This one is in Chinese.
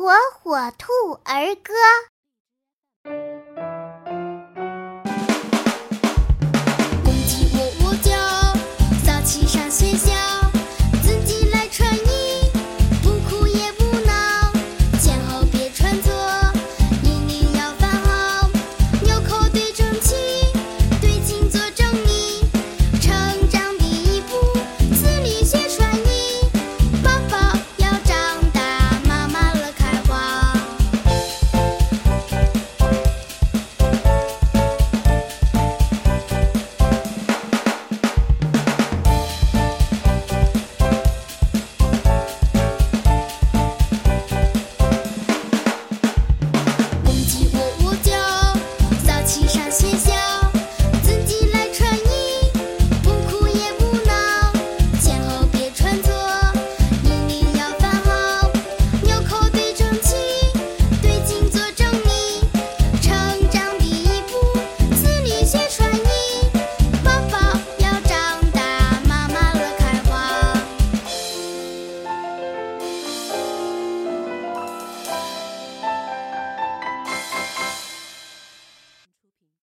火火兔儿歌。